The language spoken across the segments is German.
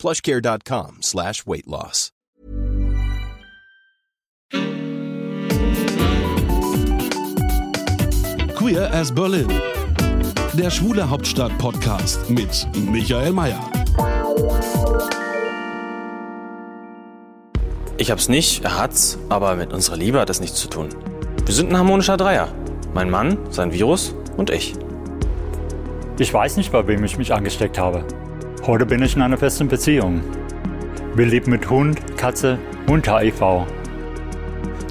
plushcare.com slash weight loss. Queer as Berlin. Der Schwule Hauptstadt Podcast mit Michael Mayer. Ich hab's nicht, er hat's, aber mit unserer Liebe hat das nichts zu tun. Wir sind ein harmonischer Dreier. Mein Mann, sein Virus und ich. Ich weiß nicht, bei wem ich mich angesteckt habe. Heute bin ich in einer festen Beziehung. Wir leben mit Hund, Katze und HIV.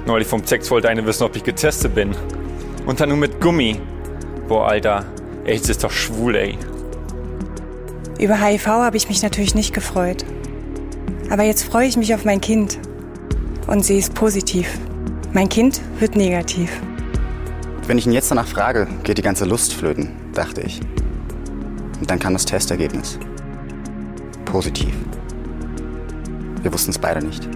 Neulich vom Sex wollte eine wissen, ob ich getestet bin. Und dann nur mit Gummi. Boah, Alter. AIDS ist doch schwul, ey. Über HIV habe ich mich natürlich nicht gefreut. Aber jetzt freue ich mich auf mein Kind. Und sie ist positiv. Mein Kind wird negativ. Wenn ich ihn jetzt danach frage, geht die ganze Lust flöten, dachte ich. Und dann kam das Testergebnis. Positiv. Wir wussten es beide nicht.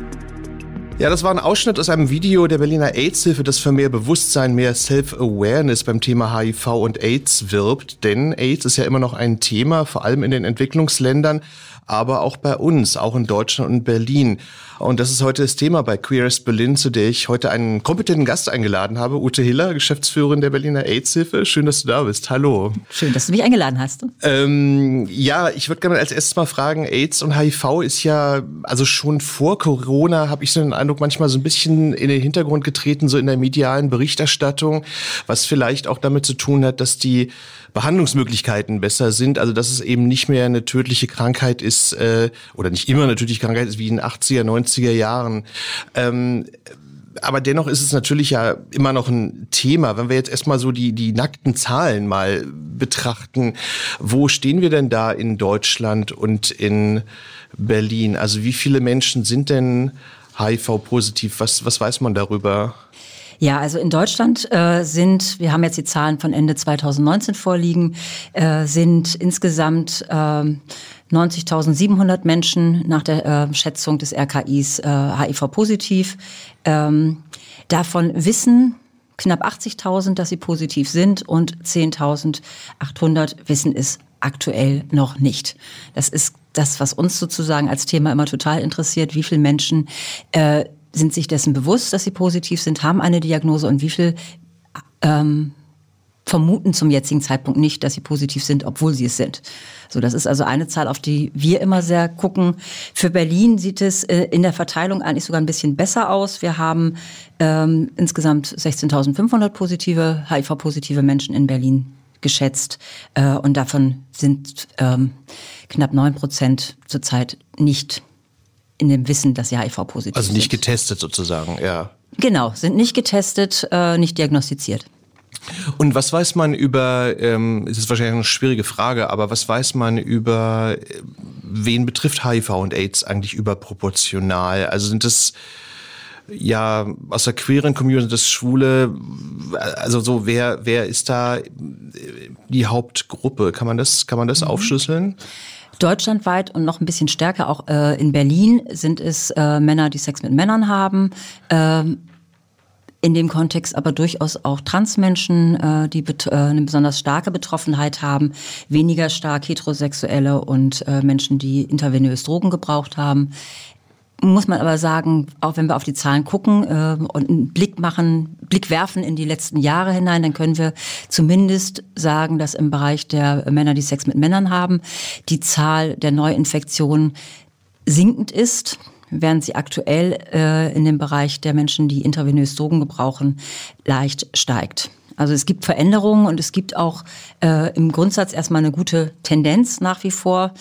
Ja, das war ein Ausschnitt aus einem Video der Berliner AIDS-Hilfe, das für mehr Bewusstsein, mehr Self-Awareness beim Thema HIV und AIDS wirbt. Denn AIDS ist ja immer noch ein Thema, vor allem in den Entwicklungsländern aber auch bei uns, auch in Deutschland und Berlin. Und das ist heute das Thema bei Queerest Berlin, zu der ich heute einen kompetenten Gast eingeladen habe, Ute Hiller, Geschäftsführerin der Berliner AIDS-Hilfe. Schön, dass du da bist. Hallo. Schön, dass du mich eingeladen hast. Ähm, ja, ich würde gerne als erstes mal fragen, AIDS und HIV ist ja, also schon vor Corona habe ich so den Eindruck, manchmal so ein bisschen in den Hintergrund getreten, so in der medialen Berichterstattung, was vielleicht auch damit zu tun hat, dass die Behandlungsmöglichkeiten besser sind, also dass es eben nicht mehr eine tödliche Krankheit ist äh, oder nicht immer eine tödliche Krankheit ist wie in den 80er, 90er Jahren. Ähm, aber dennoch ist es natürlich ja immer noch ein Thema. Wenn wir jetzt erstmal so die, die nackten Zahlen mal betrachten, wo stehen wir denn da in Deutschland und in Berlin? Also wie viele Menschen sind denn HIV-positiv? Was, was weiß man darüber? Ja, also in Deutschland äh, sind, wir haben jetzt die Zahlen von Ende 2019 vorliegen, äh, sind insgesamt äh, 90.700 Menschen nach der äh, Schätzung des RKIs äh, HIV-positiv. Ähm, davon wissen knapp 80.000, dass sie positiv sind und 10.800 wissen es aktuell noch nicht. Das ist das, was uns sozusagen als Thema immer total interessiert, wie viele Menschen äh, sind sich dessen bewusst, dass sie positiv sind, haben eine Diagnose und wie viel ähm, vermuten zum jetzigen Zeitpunkt nicht, dass sie positiv sind, obwohl sie es sind. So, das ist also eine Zahl, auf die wir immer sehr gucken. Für Berlin sieht es äh, in der Verteilung eigentlich sogar ein bisschen besser aus. Wir haben ähm, insgesamt 16.500 positive, HIV-positive Menschen in Berlin geschätzt äh, und davon sind ähm, knapp neun Prozent zurzeit nicht in dem Wissen, dass sie HIV-positiv sind. Also nicht getestet sozusagen, ja. Genau, sind nicht getestet, äh, nicht diagnostiziert. Und was weiß man über, ähm, es ist wahrscheinlich eine schwierige Frage, aber was weiß man über, äh, wen betrifft HIV und AIDS eigentlich überproportional? Also sind das ja aus der queeren Community, das Schwule, also so wer wer ist da die Hauptgruppe? Kann man das kann man das mhm. aufschlüsseln? Deutschlandweit und noch ein bisschen stärker auch äh, in Berlin sind es äh, Männer, die Sex mit Männern haben. Ähm, in dem Kontext aber durchaus auch Transmenschen, äh, die äh, eine besonders starke Betroffenheit haben, weniger stark Heterosexuelle und äh, Menschen, die intravenös Drogen gebraucht haben muss man aber sagen, auch wenn wir auf die Zahlen gucken äh, und einen Blick machen, Blick werfen in die letzten Jahre hinein, dann können wir zumindest sagen, dass im Bereich der Männer, die Sex mit Männern haben, die Zahl der Neuinfektionen sinkend ist während sie aktuell äh, in dem Bereich der Menschen, die intravenös Drogen gebrauchen, leicht steigt. Also es gibt Veränderungen und es gibt auch äh, im Grundsatz erstmal eine gute Tendenz nach wie vor.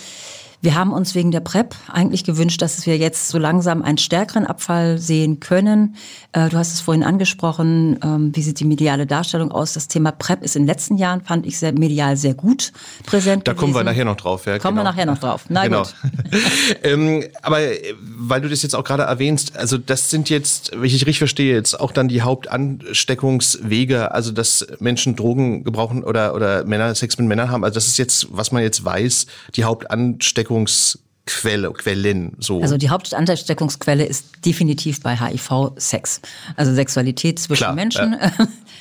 Wir haben uns wegen der PrEP eigentlich gewünscht, dass wir jetzt so langsam einen stärkeren Abfall sehen können. Äh, du hast es vorhin angesprochen, ähm, wie sieht die mediale Darstellung aus? Das Thema PrEP ist in den letzten Jahren, fand ich, sehr medial sehr gut präsent. Da gewesen. kommen wir nachher noch drauf. Ja, kommen genau. wir nachher noch drauf. Na genau. gut. ähm, aber äh, weil du das jetzt auch gerade erwähnst, also das sind jetzt, wenn ich richtig verstehe, jetzt auch dann die Hauptansteckungswege, also dass Menschen Drogen gebrauchen oder, oder Männer Sex mit Männern haben. Also das ist jetzt, was man jetzt weiß, die Hauptansteckung Ansteckungsquelle, Quellen, so. Also die Hauptansteckungsquelle ist definitiv bei HIV Sex. Also Sexualität zwischen Klar, Menschen.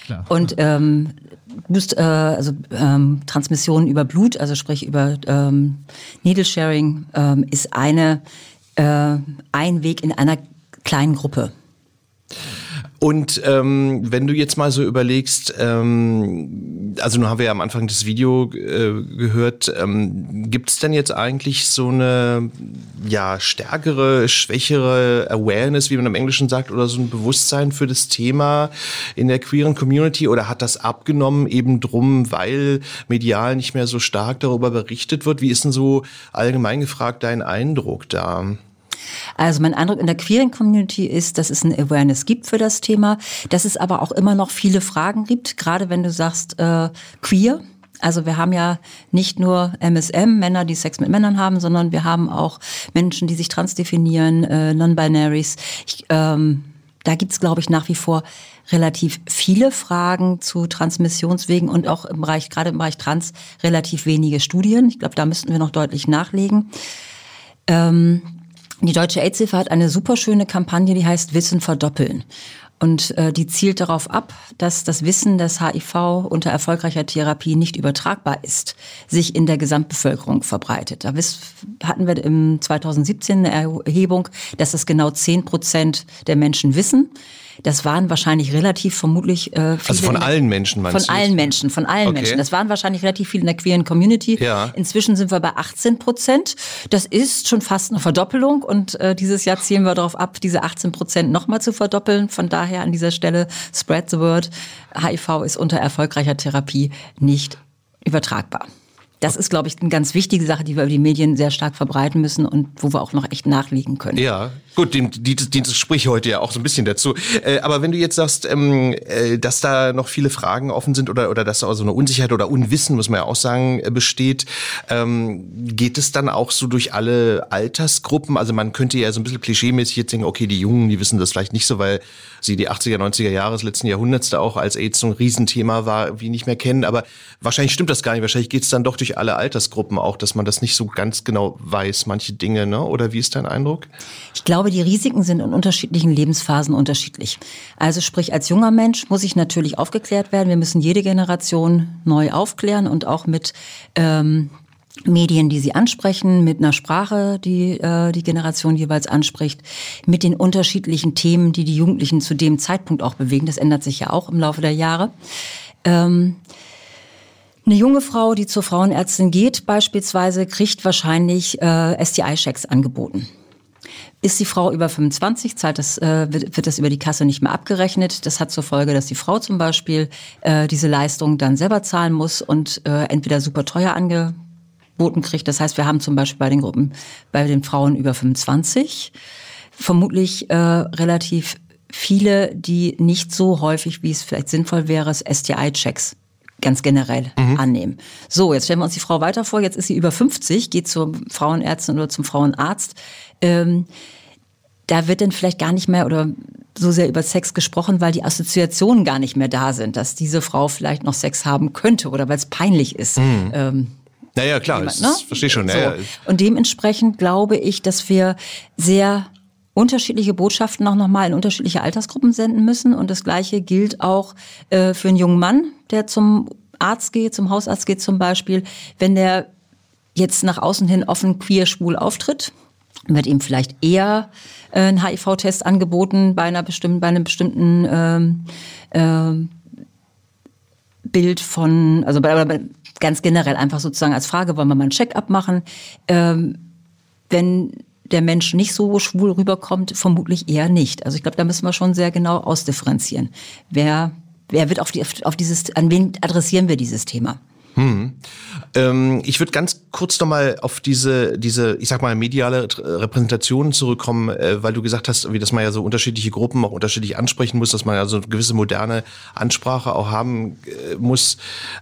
Ja. Und ähm, Boost, äh, also ähm, Transmission über Blut, also sprich über ähm, Needle Sharing, ähm, ist eine äh, ein Weg in einer kleinen Gruppe. Und ähm, wenn du jetzt mal so überlegst, ähm, also nun haben wir ja am Anfang das Video äh, gehört, ähm, gibt es denn jetzt eigentlich so eine ja stärkere, schwächere Awareness, wie man im Englischen sagt, oder so ein Bewusstsein für das Thema in der queeren Community oder hat das abgenommen eben drum, weil medial nicht mehr so stark darüber berichtet wird? Wie ist denn so allgemein gefragt dein Eindruck da? Also mein Eindruck in der queeren Community ist, dass es ein Awareness gibt für das Thema, dass es aber auch immer noch viele Fragen gibt, gerade wenn du sagst äh, queer. Also wir haben ja nicht nur MSM, Männer, die Sex mit Männern haben, sondern wir haben auch Menschen, die sich transdefinieren, äh, Non-Binaries. Ähm, da gibt's, glaube ich, nach wie vor relativ viele Fragen zu Transmissionswegen und auch im Bereich, gerade im Bereich Trans, relativ wenige Studien. Ich glaube, da müssten wir noch deutlich nachlegen. Ähm, die Deutsche AIDS-Hilfe hat eine super schöne Kampagne, die heißt Wissen verdoppeln. Und äh, die zielt darauf ab, dass das Wissen, dass HIV unter erfolgreicher Therapie nicht übertragbar ist, sich in der Gesamtbevölkerung verbreitet. Da hatten wir im 2017 eine Erhebung, dass das genau 10 Prozent der Menschen wissen. Das waren wahrscheinlich relativ vermutlich äh, viele. Also von allen Menschen meinst Von du? allen Menschen, von allen okay. Menschen. Das waren wahrscheinlich relativ viele in der queeren Community. Ja. Inzwischen sind wir bei 18 Prozent. Das ist schon fast eine Verdoppelung und äh, dieses Jahr zielen wir darauf ab, diese 18 Prozent nochmal zu verdoppeln. Von daher an dieser Stelle spread the word. HIV ist unter erfolgreicher Therapie nicht übertragbar. Das ist, glaube ich, eine ganz wichtige Sache, die wir über die Medien sehr stark verbreiten müssen und wo wir auch noch echt nachlegen können. Ja, gut, die, die, die sprich heute ja auch so ein bisschen dazu. Äh, aber wenn du jetzt sagst, ähm, äh, dass da noch viele Fragen offen sind oder, oder dass da auch so eine Unsicherheit oder Unwissen, muss man ja auch sagen, äh, besteht, ähm, geht es dann auch so durch alle Altersgruppen? Also man könnte ja so ein bisschen klischeemäßig jetzt denken, okay, die Jungen, die wissen das vielleicht nicht so, weil sie die 80er, 90er Jahre des letzten Jahrhunderts da auch als AIDS so ein Riesenthema war, wie nicht mehr kennen. Aber wahrscheinlich stimmt das gar nicht. Wahrscheinlich geht es dann doch durch alle Altersgruppen auch, dass man das nicht so ganz genau weiß, manche Dinge, ne? Oder wie ist dein Eindruck? Ich glaube, die Risiken sind in unterschiedlichen Lebensphasen unterschiedlich. Also sprich, als junger Mensch muss ich natürlich aufgeklärt werden. Wir müssen jede Generation neu aufklären und auch mit ähm, Medien, die sie ansprechen, mit einer Sprache, die äh, die Generation jeweils anspricht, mit den unterschiedlichen Themen, die die Jugendlichen zu dem Zeitpunkt auch bewegen. Das ändert sich ja auch im Laufe der Jahre. Ähm, eine junge Frau, die zur Frauenärztin geht, beispielsweise, kriegt wahrscheinlich äh, STI-Checks angeboten. Ist die Frau über 25, zahlt das, äh, wird, wird das über die Kasse nicht mehr abgerechnet. Das hat zur Folge, dass die Frau zum Beispiel äh, diese Leistung dann selber zahlen muss und äh, entweder super teuer angeboten kriegt. Das heißt, wir haben zum Beispiel bei den Gruppen, bei den Frauen über 25 vermutlich äh, relativ viele, die nicht so häufig, wie es vielleicht sinnvoll wäre, STI-Checks ganz generell mhm. annehmen. So, jetzt stellen wir uns die Frau weiter vor. Jetzt ist sie über 50, geht zur Frauenärztin oder zum Frauenarzt. Ähm, da wird dann vielleicht gar nicht mehr oder so sehr über Sex gesprochen, weil die Assoziationen gar nicht mehr da sind, dass diese Frau vielleicht noch Sex haben könnte oder weil es peinlich ist. Mhm. Ähm, naja, klar, jemand, ne? das verstehe schon. So. Ja, ja. Und dementsprechend glaube ich, dass wir sehr unterschiedliche Botschaften auch nochmal in unterschiedliche Altersgruppen senden müssen. Und das Gleiche gilt auch äh, für einen jungen Mann, der zum Arzt geht, zum Hausarzt geht zum Beispiel. Wenn der jetzt nach außen hin offen queer schwul auftritt, wird ihm vielleicht eher äh, ein HIV-Test angeboten bei einer bestimmten, bei einem bestimmten ähm, äh, Bild von, also bei, bei, ganz generell einfach sozusagen als Frage, wollen wir mal ein Check-up machen? Ähm, wenn der Mensch nicht so schwul rüberkommt, vermutlich eher nicht. Also ich glaube, da müssen wir schon sehr genau ausdifferenzieren. Wer, wer wird auf, die, auf dieses, an wen adressieren wir dieses Thema? Hm. Ähm, ich würde ganz kurz nochmal auf diese, diese, ich sag mal, mediale Repräsentation zurückkommen, äh, weil du gesagt hast, wie dass man ja so unterschiedliche Gruppen auch unterschiedlich ansprechen muss, dass man ja so eine gewisse moderne Ansprache auch haben äh, muss.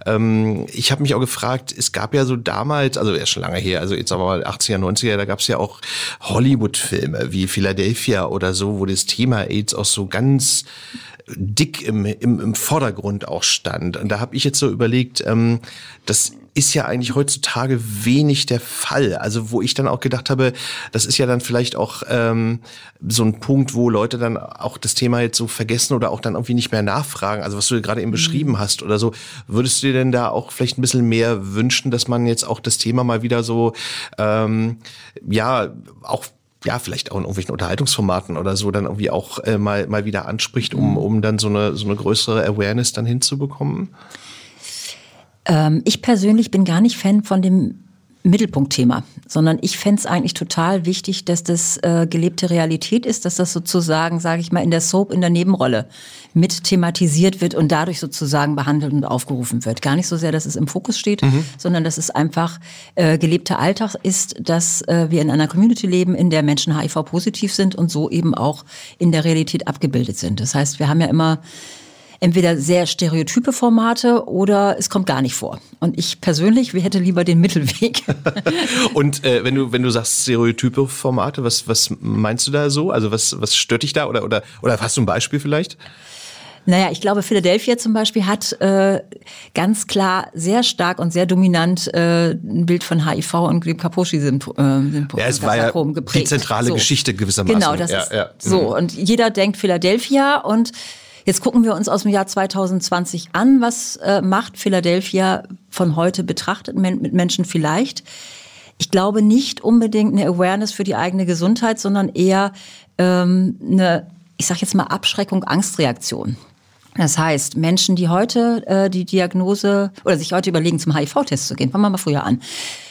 Ähm, ich habe mich auch gefragt, es gab ja so damals, also ja schon lange her, also jetzt aber mal 80er, 90er, da gab es ja auch Hollywood-Filme wie Philadelphia oder so, wo das Thema AIDS auch so ganz dick im, im, im Vordergrund auch stand. Und da habe ich jetzt so überlegt, ähm, das ist ja eigentlich heutzutage wenig der Fall. Also wo ich dann auch gedacht habe, das ist ja dann vielleicht auch ähm, so ein Punkt, wo Leute dann auch das Thema jetzt so vergessen oder auch dann irgendwie nicht mehr nachfragen. Also was du gerade eben beschrieben mhm. hast oder so. Würdest du dir denn da auch vielleicht ein bisschen mehr wünschen, dass man jetzt auch das Thema mal wieder so, ähm, ja, auch ja, vielleicht auch in irgendwelchen Unterhaltungsformaten oder so dann irgendwie auch äh, mal, mal wieder anspricht, um, um dann so eine, so eine größere Awareness dann hinzubekommen? Ähm, ich persönlich bin gar nicht Fan von dem Mittelpunktthema, sondern ich fände es eigentlich total wichtig, dass das äh, gelebte Realität ist, dass das sozusagen, sage ich mal, in der Soap, in der Nebenrolle mit thematisiert wird und dadurch sozusagen behandelt und aufgerufen wird. Gar nicht so sehr, dass es im Fokus steht, mhm. sondern dass es einfach äh, gelebter Alltag ist, dass äh, wir in einer Community leben, in der Menschen HIV-positiv sind und so eben auch in der Realität abgebildet sind. Das heißt, wir haben ja immer entweder sehr stereotype Formate oder es kommt gar nicht vor. Und ich persönlich, wir hätte lieber den Mittelweg. Und äh, wenn du wenn du sagst stereotype Formate, was was meinst du da so? Also was was stört dich da oder oder oder hast du ein Beispiel vielleicht? Naja, ich glaube, Philadelphia zum Beispiel hat äh, ganz klar sehr stark und sehr dominant äh, ein Bild von HIV und Kaposi-Syndrom äh, ja, es war ja geprägt. die zentrale so. Geschichte gewissermaßen. Genau, das ja, ist ja. so. Mhm. Und jeder denkt Philadelphia und Jetzt gucken wir uns aus dem Jahr 2020 an, was äh, macht Philadelphia von heute betrachtet mit Menschen vielleicht. Ich glaube nicht unbedingt eine Awareness für die eigene Gesundheit, sondern eher ähm, eine, ich sage jetzt mal Abschreckung, Angstreaktion. Das heißt, Menschen, die heute äh, die Diagnose oder sich heute überlegen, zum HIV-Test zu gehen, fangen wir mal früher an,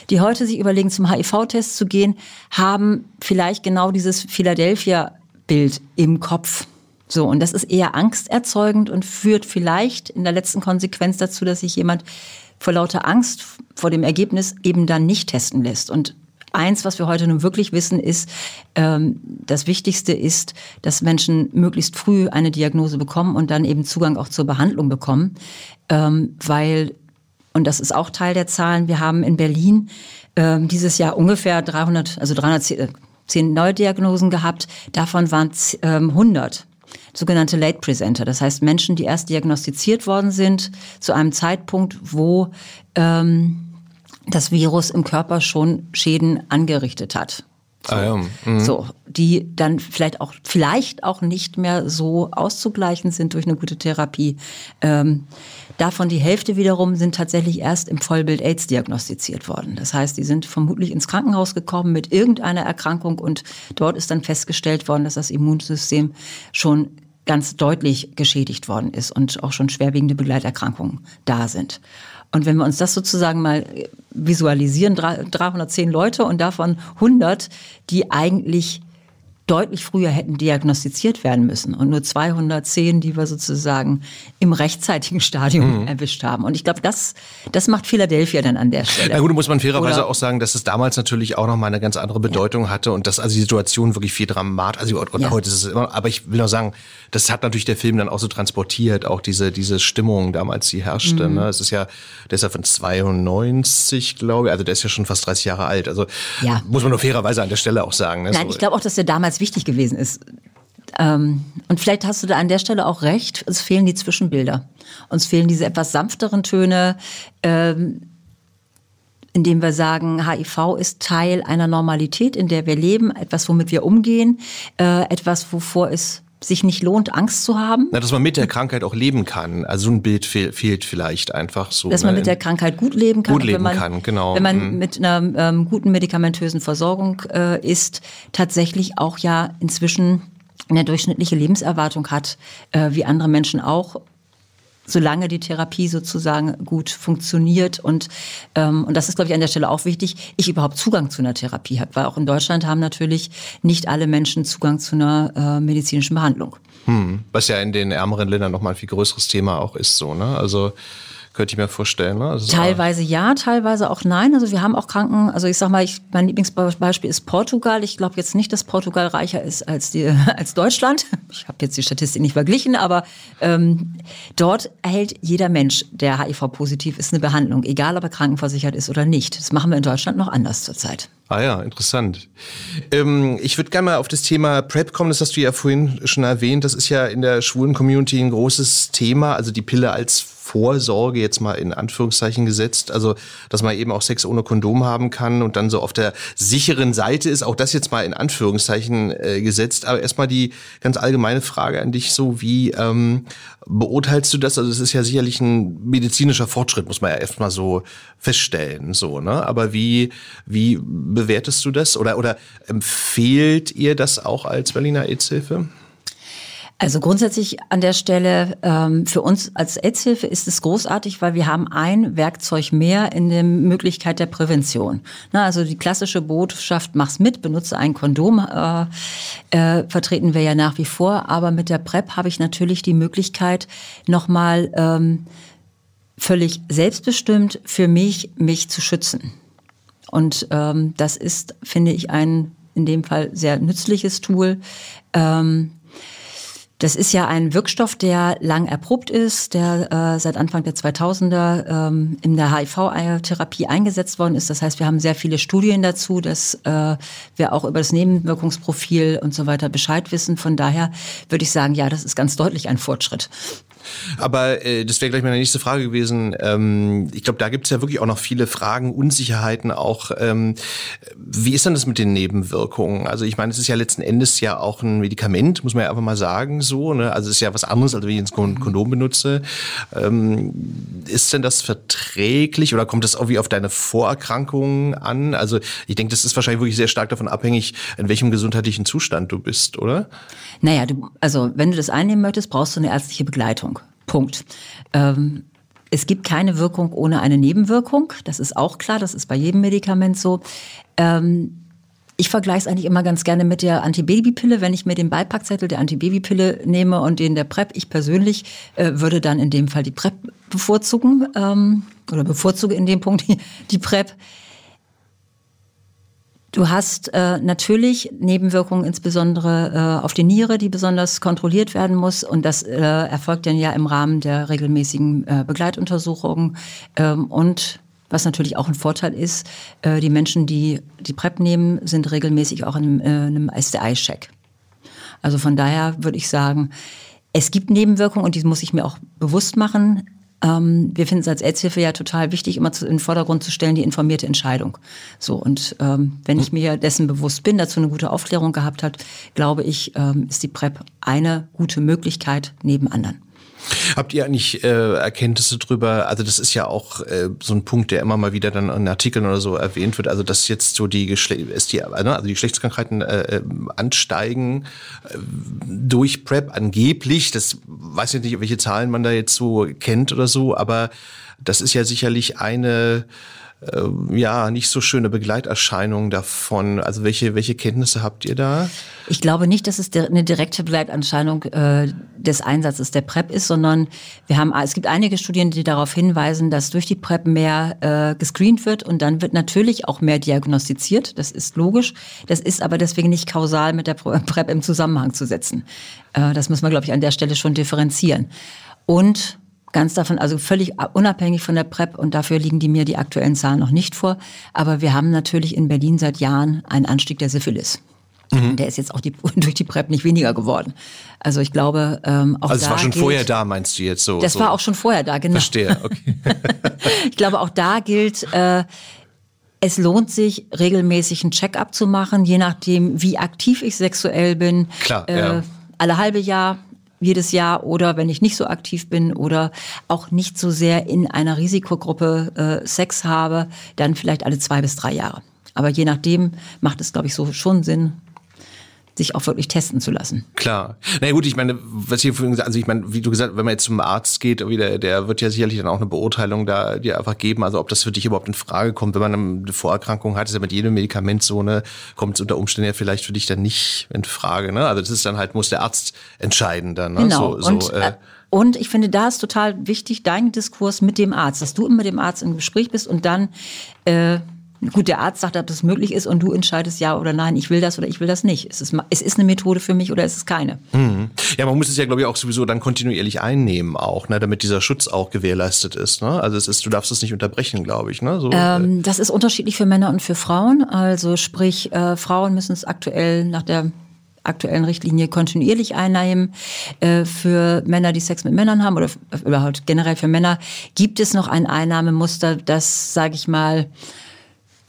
die heute sich überlegen, zum HIV-Test zu gehen, haben vielleicht genau dieses Philadelphia-Bild im Kopf. So, und das ist eher angsterzeugend und führt vielleicht in der letzten Konsequenz dazu, dass sich jemand vor lauter Angst vor dem Ergebnis eben dann nicht testen lässt. Und eins, was wir heute nun wirklich wissen, ist, ähm, das Wichtigste ist, dass Menschen möglichst früh eine Diagnose bekommen und dann eben Zugang auch zur Behandlung bekommen, ähm, weil und das ist auch Teil der Zahlen. Wir haben in Berlin ähm, dieses Jahr ungefähr 300, also 310 äh, Neudiagnosen gehabt. Davon waren ähm, 100 sogenannte Late Presenter. Das heißt Menschen, die erst diagnostiziert worden sind zu einem Zeitpunkt, wo ähm, das Virus im Körper schon Schäden angerichtet hat. So, ah ja. mhm. so, die dann vielleicht auch, vielleicht auch nicht mehr so auszugleichen sind durch eine gute Therapie. Ähm, davon die Hälfte wiederum sind tatsächlich erst im Vollbild AIDS diagnostiziert worden. Das heißt, die sind vermutlich ins Krankenhaus gekommen mit irgendeiner Erkrankung und dort ist dann festgestellt worden, dass das Immunsystem schon ganz deutlich geschädigt worden ist und auch schon schwerwiegende Begleiterkrankungen da sind. Und wenn wir uns das sozusagen mal visualisieren, 310 Leute und davon 100, die eigentlich deutlich früher hätten diagnostiziert werden müssen und nur 210, die wir sozusagen im rechtzeitigen Stadium mhm. erwischt haben. Und ich glaube, das, das macht Philadelphia dann an der Stelle. Na gut, muss man fairerweise Oder auch sagen, dass es damals natürlich auch noch mal eine ganz andere Bedeutung ja. hatte und dass also die Situation wirklich viel dramatisch, also ja. heute ist es immer, aber ich will noch sagen, das hat natürlich der Film dann auch so transportiert, auch diese, diese Stimmung damals, die herrschte. Mhm. Ne? Es ist ja, der ist ja von 92, glaube ich, also der ist ja schon fast 30 Jahre alt. Also ja. muss man nur fairerweise an der Stelle auch sagen. Ne? Nein, so. ich glaube auch, dass der damals wichtig gewesen ist. Ähm, und vielleicht hast du da an der Stelle auch recht, es fehlen die Zwischenbilder. Uns fehlen diese etwas sanfteren Töne, ähm, indem wir sagen, HIV ist Teil einer Normalität, in der wir leben, etwas, womit wir umgehen, äh, etwas, wovor es sich nicht lohnt, Angst zu haben. Na, dass man mit der Krankheit auch leben kann. Also so ein Bild fehl, fehlt vielleicht einfach so. Dass man ne? mit der Krankheit gut leben kann. Gut leben man, kann, genau. Wenn man mhm. mit einer ähm, guten medikamentösen Versorgung äh, ist, tatsächlich auch ja inzwischen eine durchschnittliche Lebenserwartung hat, äh, wie andere Menschen auch solange die Therapie sozusagen gut funktioniert. Und, ähm, und das ist, glaube ich, an der Stelle auch wichtig, ich überhaupt Zugang zu einer Therapie habe. Weil auch in Deutschland haben natürlich nicht alle Menschen Zugang zu einer äh, medizinischen Behandlung. Hm, was ja in den ärmeren Ländern nochmal ein viel größeres Thema auch ist, so, ne? Also könnte ich mir vorstellen. Ne? Also teilweise ja, teilweise auch nein. Also wir haben auch Kranken, also ich sag mal, ich, mein Lieblingsbeispiel ist Portugal. Ich glaube jetzt nicht, dass Portugal reicher ist als, die, als Deutschland. Ich habe jetzt die Statistik nicht verglichen, aber ähm, dort erhält jeder Mensch, der HIV-positiv ist, eine Behandlung, egal ob er krankenversichert ist oder nicht. Das machen wir in Deutschland noch anders zurzeit. Ah ja, interessant. Ähm, ich würde gerne mal auf das Thema PrEP kommen. Das hast du ja vorhin schon erwähnt. Das ist ja in der schwulen Community ein großes Thema. Also die Pille als Vorsorge jetzt mal in Anführungszeichen gesetzt. Also, dass man eben auch Sex ohne Kondom haben kann und dann so auf der sicheren Seite ist. Auch das jetzt mal in Anführungszeichen äh, gesetzt. Aber erstmal die ganz allgemeine Frage an dich so, wie ähm, beurteilst du das? Also, es ist ja sicherlich ein medizinischer Fortschritt, muss man ja erstmal so feststellen, so, ne? Aber wie, wie bewertest du das? Oder, oder empfehlt ihr das auch als Berliner AIDS-Hilfe? Also grundsätzlich an der Stelle ähm, für uns als AIDS-Hilfe ist es großartig, weil wir haben ein Werkzeug mehr in der Möglichkeit der Prävention. Na, also die klassische Botschaft, mach's mit, benutze ein Kondom, äh, äh, vertreten wir ja nach wie vor. Aber mit der PrEP habe ich natürlich die Möglichkeit, nochmal ähm, völlig selbstbestimmt für mich, mich zu schützen. Und ähm, das ist, finde ich, ein in dem Fall sehr nützliches Tool. Ähm, das ist ja ein Wirkstoff, der lang erprobt ist, der äh, seit Anfang der 2000er ähm, in der HIV-Therapie eingesetzt worden ist. Das heißt, wir haben sehr viele Studien dazu, dass äh, wir auch über das Nebenwirkungsprofil und so weiter Bescheid wissen. Von daher würde ich sagen, ja, das ist ganz deutlich ein Fortschritt. Aber äh, das wäre gleich meine nächste Frage gewesen. Ähm, ich glaube, da gibt es ja wirklich auch noch viele Fragen, Unsicherheiten auch. Ähm, wie ist denn das mit den Nebenwirkungen? Also ich meine, es ist ja letzten Endes ja auch ein Medikament, muss man ja einfach mal sagen so. Ne? Also es ist ja was anderes, als wenn ich ein Kondom benutze. Ähm, ist denn das verträglich oder kommt das irgendwie auf deine Vorerkrankungen an? Also ich denke, das ist wahrscheinlich wirklich sehr stark davon abhängig, in welchem gesundheitlichen Zustand du bist, oder? Naja, du, also wenn du das einnehmen möchtest, brauchst du eine ärztliche Begleitung. Punkt. Ähm, es gibt keine Wirkung ohne eine Nebenwirkung. Das ist auch klar. Das ist bei jedem Medikament so. Ähm, ich vergleiche es eigentlich immer ganz gerne mit der Antibabypille. Wenn ich mir den Beipackzettel der Antibabypille nehme und den der PrEP, ich persönlich äh, würde dann in dem Fall die PrEP bevorzugen ähm, oder bevorzuge in dem Punkt die, die PrEP. Du hast äh, natürlich Nebenwirkungen, insbesondere äh, auf die Niere, die besonders kontrolliert werden muss. Und das äh, erfolgt dann ja im Rahmen der regelmäßigen äh, Begleituntersuchungen. Ähm, und was natürlich auch ein Vorteil ist, äh, die Menschen, die die PrEP nehmen, sind regelmäßig auch in, äh, einem STI-Check. Also von daher würde ich sagen, es gibt Nebenwirkungen und die muss ich mir auch bewusst machen. Ähm, wir finden es als Ärzthilfe ja total wichtig, immer zu, in den Vordergrund zu stellen, die informierte Entscheidung. So, und ähm, wenn ich mir dessen bewusst bin, dazu eine gute Aufklärung gehabt hat, glaube ich, ähm, ist die PrEP eine gute Möglichkeit neben anderen. Habt ihr eigentlich äh, Erkenntnisse drüber? Also das ist ja auch äh, so ein Punkt, der immer mal wieder dann in Artikeln oder so erwähnt wird. Also dass jetzt so die, Geschle ist die, ne, also die Geschlechtskrankheiten äh, äh, ansteigen äh, durch PrEP angeblich. Das weiß ich nicht, welche Zahlen man da jetzt so kennt oder so, aber das ist ja sicherlich eine äh, ja nicht so schöne Begleiterscheinungen davon. Also welche, welche Kenntnisse habt ihr da? Ich glaube nicht, dass es eine direkte Begleiterscheinung äh, des Einsatzes der PrEP ist, sondern wir haben, es gibt einige Studien, die darauf hinweisen, dass durch die PrEP mehr äh, gescreent wird und dann wird natürlich auch mehr diagnostiziert. Das ist logisch. Das ist aber deswegen nicht kausal mit der PrEP im Zusammenhang zu setzen. Äh, das muss man, glaube ich, an der Stelle schon differenzieren. Und ganz davon, also völlig unabhängig von der PrEP und dafür liegen die mir die aktuellen Zahlen noch nicht vor. Aber wir haben natürlich in Berlin seit Jahren einen Anstieg der Syphilis. Mhm. Der ist jetzt auch die, durch die PrEP nicht weniger geworden. Also ich glaube, ähm, auch also da es war schon gilt, vorher da, meinst du jetzt so? Das so. war auch schon vorher da, genau. Verstehe, okay. ich glaube, auch da gilt, äh, es lohnt sich, regelmäßig einen Check-up zu machen, je nachdem, wie aktiv ich sexuell bin. Klar, äh, ja. Alle halbe Jahr, jedes Jahr oder wenn ich nicht so aktiv bin oder auch nicht so sehr in einer Risikogruppe äh, Sex habe, dann vielleicht alle zwei bis drei Jahre. Aber je nachdem macht es, glaube ich, so schon Sinn, sich auch wirklich testen zu lassen. Klar. Na gut, ich meine, was hier vorhin gesagt, also ich meine, wie du gesagt, wenn man jetzt zum Arzt geht, der, der wird ja sicherlich dann auch eine Beurteilung da dir einfach geben, also ob das für dich überhaupt in Frage kommt, wenn man eine Vorerkrankung hat, ist ja mit jedem Medikament so eine, kommt es unter Umständen ja vielleicht für dich dann nicht in Frage, ne? Also das ist dann halt, muss der Arzt entscheiden dann, ne? Genau. So, so, äh, und ich finde, da ist total wichtig, dein Diskurs mit dem Arzt, dass du immer mit dem Arzt im Gespräch bist und dann äh, Gut, der Arzt sagt, ob das möglich ist und du entscheidest ja oder nein, ich will das oder ich will das nicht. Es ist, es ist eine Methode für mich oder ist es keine. Mhm. Ja, man muss es ja, glaube ich, auch sowieso dann kontinuierlich einnehmen auch, ne, damit dieser Schutz auch gewährleistet ist. Ne? Also es ist, du darfst es nicht unterbrechen, glaube ich. Ne? So, ähm, das ist unterschiedlich für Männer und für Frauen. Also sprich, äh, Frauen müssen es aktuell nach der aktuellen Richtlinie kontinuierlich einnehmen. Äh, für Männer, die Sex mit Männern haben oder überhaupt generell für Männer, gibt es noch ein Einnahmemuster, das, sage ich mal,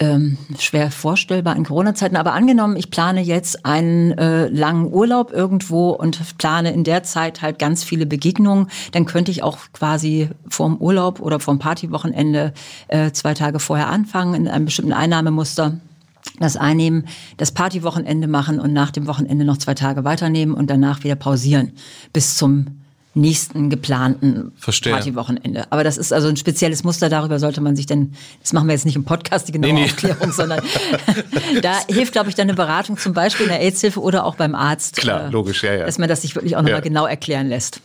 ähm, schwer vorstellbar in Corona-Zeiten. Aber angenommen, ich plane jetzt einen äh, langen Urlaub irgendwo und plane in der Zeit halt ganz viele Begegnungen, dann könnte ich auch quasi vorm Urlaub oder vorm Partywochenende äh, zwei Tage vorher anfangen in einem bestimmten Einnahmemuster das einnehmen, das Partywochenende machen und nach dem Wochenende noch zwei Tage weiternehmen und danach wieder pausieren bis zum nächsten geplanten Verstehe. Partywochenende. Aber das ist also ein spezielles Muster, darüber sollte man sich denn, das machen wir jetzt nicht im Podcast, die genaue nee, nee. Aufklärung, sondern da hilft, glaube ich, dann eine Beratung, zum Beispiel in der AIDS-Hilfe oder auch beim Arzt. Klar, äh, logisch, ja, ja. Dass man das sich wirklich auch nochmal ja. genau erklären lässt.